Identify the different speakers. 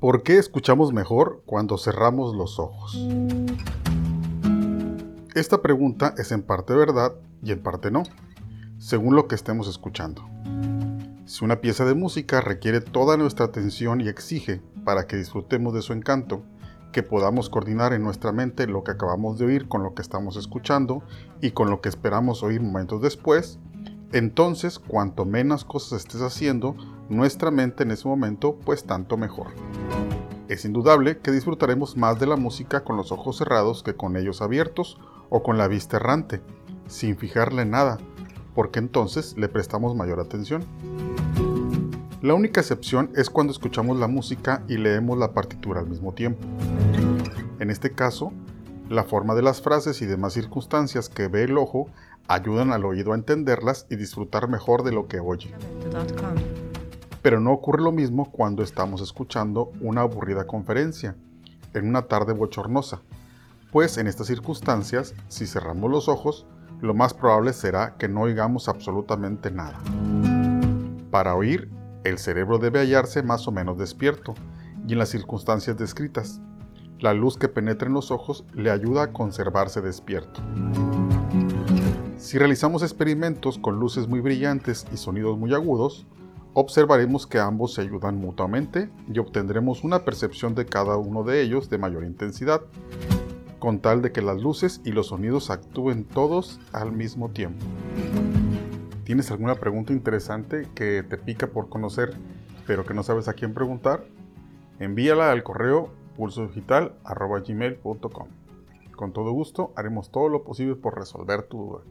Speaker 1: ¿Por qué escuchamos mejor cuando cerramos los ojos? Esta pregunta es en parte verdad y en parte no, según lo que estemos escuchando. Si una pieza de música requiere toda nuestra atención y exige, para que disfrutemos de su encanto, que podamos coordinar en nuestra mente lo que acabamos de oír con lo que estamos escuchando y con lo que esperamos oír momentos después, entonces cuanto menos cosas estés haciendo, nuestra mente en ese momento, pues tanto mejor. Es indudable que disfrutaremos más de la música con los ojos cerrados que con ellos abiertos o con la vista errante, sin fijarle nada, porque entonces le prestamos mayor atención. La única excepción es cuando escuchamos la música y leemos la partitura al mismo tiempo. En este caso, la forma de las frases y demás circunstancias que ve el ojo ayudan al oído a entenderlas y disfrutar mejor de lo que oye. Pero no ocurre lo mismo cuando estamos escuchando una aburrida conferencia en una tarde bochornosa, pues en estas circunstancias, si cerramos los ojos, lo más probable será que no oigamos absolutamente nada. Para oír, el cerebro debe hallarse más o menos despierto y en las circunstancias descritas. La luz que penetra en los ojos le ayuda a conservarse despierto. Si realizamos experimentos con luces muy brillantes y sonidos muy agudos, observaremos que ambos se ayudan mutuamente y obtendremos una percepción de cada uno de ellos de mayor intensidad, con tal de que las luces y los sonidos actúen todos al mismo tiempo. ¿Tienes alguna pregunta interesante que te pica por conocer, pero que no sabes a quién preguntar? Envíala al correo pulsodigital.gmail.com. Con todo gusto haremos todo lo posible por resolver tu duda.